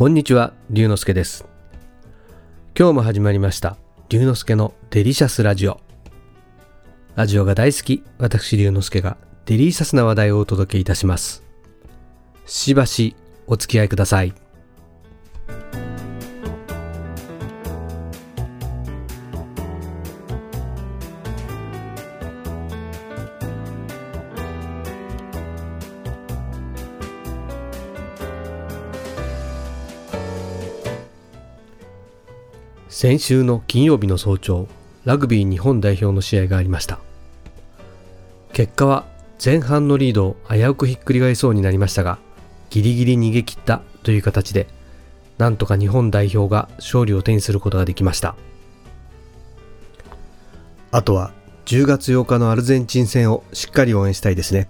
こんにちは、龍之介です。今日も始まりました、龍之介のデリシャスラジオ。ラジオが大好き、私龍之介がデリシャスな話題をお届けいたします。しばしお付き合いください。先週の金曜日の早朝、ラグビー日本代表の試合がありました。結果は前半のリードを危うくひっくり返そうになりましたが、ギリギリ逃げ切ったという形で、なんとか日本代表が勝利を手にすることができました。あとは10月8日のアルゼンチン戦をしっかり応援したいですね。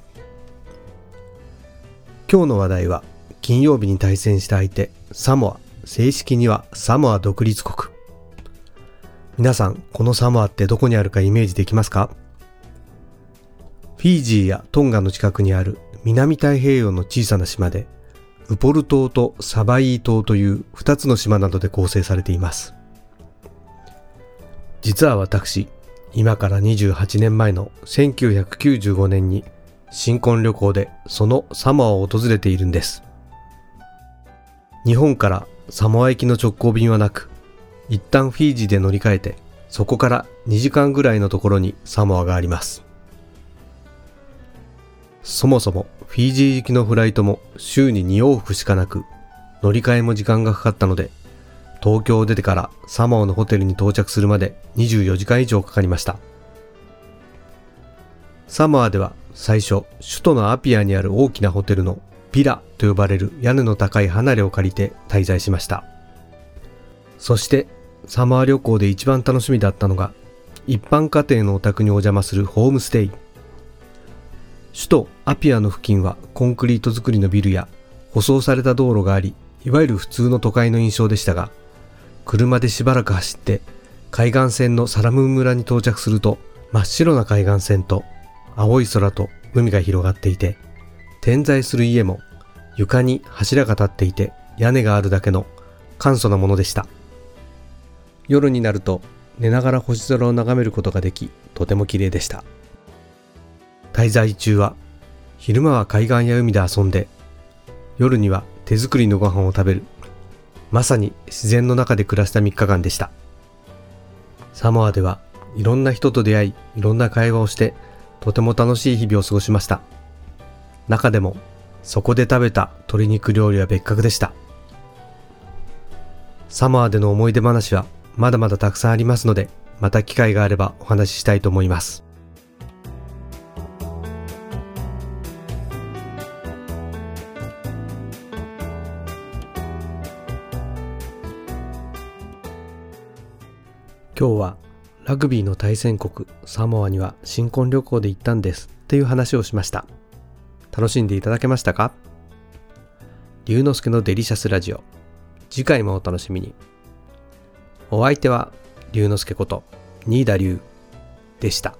今日の話題は金曜日に対戦した相手サモア、正式にはサモア独立国。皆さん、このサモアってどこにあるかイメージできますか？フィージーやトンガの近くにある南太平洋の小さな島で、ウポル島とサバイー島という2つの島などで構成されています。実は私、今から28年前の1995年に新婚旅行でそのサモアを訪れているんです。日本からサモア行きの直行便はなく、一旦フィージーで乗り換えて、そこから2時間ぐらいのところにサモアがあります。そもそもフィージー行きのフライトも週に2往復しかなく、乗り換えも時間がかかったので、東京を出てからサモアのホテルに到着するまで24時間以上かかりました。サモアでは最初、首都のアピアにある大きなホテルのピラと呼ばれる屋根の高い離れを借りて滞在しました。そしてサマー旅行で一番楽しみだったのが一般家庭のお宅にお邪魔するホームステイ。首都アピアの付近はコンクリート造りのビルや舗装された道路があり、いわゆる普通の都会の印象でしたが、車でしばらく走って海岸線のサラムーン村に到着すると真っ白な海岸線と青い空と海が広がっていて、点在する家も床に柱が立っていて屋根があるだけの簡素なものでした。夜になると寝ながら星空を眺めることができとても綺麗でした。滞在中は昼間は海岸や海で遊んで夜には手作りのご飯を食べる。まさに自然の中で暮らした3日間でした。サモアではいろんな人と出会いいろんな会話をしてとても楽しい日々を過ごしました。中でもそこで食べた鶏肉料理は別格でした。サモアでの思い出話はまだまだたくさんありますので、また機会があればお話ししたいと思います。今日はラグビーの対戦国サモアには新婚旅行で行ったんですっていう話をしました。楽しんでいただけましたか？龍之介のデリシャスラジオ。次回もお楽しみに。お相手は龍之介こと新田龍でした。